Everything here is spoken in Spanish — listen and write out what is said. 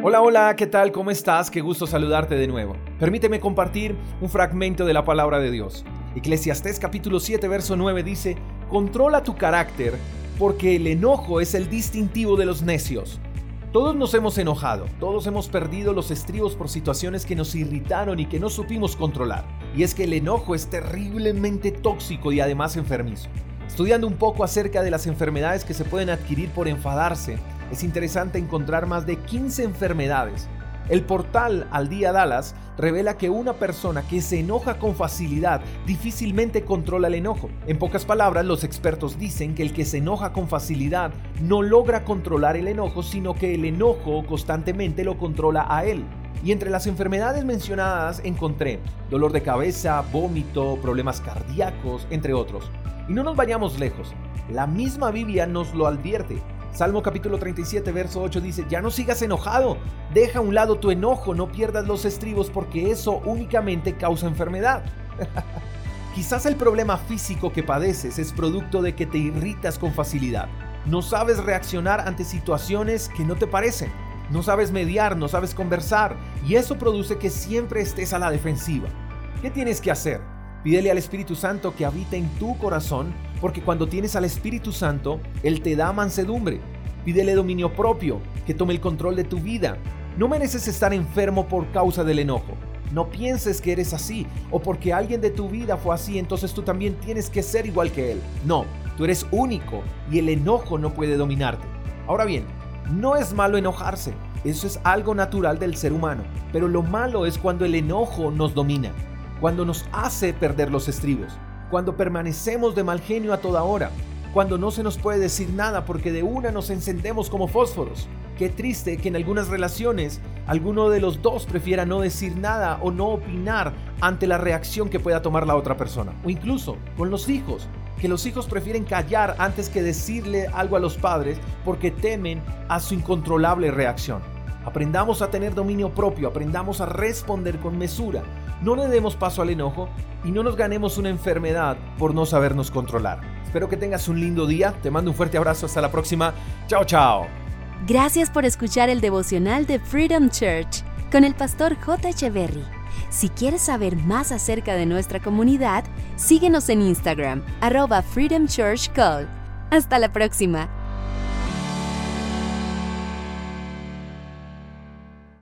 Hola, hola, ¿qué tal? ¿Cómo estás? Qué gusto saludarte de nuevo. Permíteme compartir un fragmento de la palabra de Dios. Eclesiastés capítulo 7, verso 9 dice, Controla tu carácter, porque el enojo es el distintivo de los necios. Todos nos hemos enojado, todos hemos perdido los estribos por situaciones que nos irritaron y que no supimos controlar. Y es que el enojo es terriblemente tóxico y además enfermizo. Estudiando un poco acerca de las enfermedades que se pueden adquirir por enfadarse, es interesante encontrar más de 15 enfermedades. El portal Al Día Dallas revela que una persona que se enoja con facilidad difícilmente controla el enojo. En pocas palabras, los expertos dicen que el que se enoja con facilidad no logra controlar el enojo, sino que el enojo constantemente lo controla a él. Y entre las enfermedades mencionadas encontré dolor de cabeza, vómito, problemas cardíacos, entre otros. Y no nos vayamos lejos. La misma Biblia nos lo advierte. Salmo capítulo 37, verso 8 dice, ya no sigas enojado, deja a un lado tu enojo, no pierdas los estribos porque eso únicamente causa enfermedad. Quizás el problema físico que padeces es producto de que te irritas con facilidad. No sabes reaccionar ante situaciones que no te parecen. No sabes mediar, no sabes conversar y eso produce que siempre estés a la defensiva. ¿Qué tienes que hacer? Pídele al Espíritu Santo que habite en tu corazón, porque cuando tienes al Espíritu Santo, Él te da mansedumbre. Pídele dominio propio, que tome el control de tu vida. No mereces estar enfermo por causa del enojo. No pienses que eres así o porque alguien de tu vida fue así, entonces tú también tienes que ser igual que él. No, tú eres único y el enojo no puede dominarte. Ahora bien, no es malo enojarse, eso es algo natural del ser humano, pero lo malo es cuando el enojo nos domina cuando nos hace perder los estribos, cuando permanecemos de mal genio a toda hora, cuando no se nos puede decir nada porque de una nos encendemos como fósforos. Qué triste que en algunas relaciones alguno de los dos prefiera no decir nada o no opinar ante la reacción que pueda tomar la otra persona. O incluso con los hijos, que los hijos prefieren callar antes que decirle algo a los padres porque temen a su incontrolable reacción. Aprendamos a tener dominio propio, aprendamos a responder con mesura, no le demos paso al enojo y no nos ganemos una enfermedad por no sabernos controlar. Espero que tengas un lindo día, te mando un fuerte abrazo, hasta la próxima, chao chao. Gracias por escuchar el devocional de Freedom Church con el pastor J. Echeverry. Si quieres saber más acerca de nuestra comunidad, síguenos en Instagram, arroba Freedom Church Call. Hasta la próxima.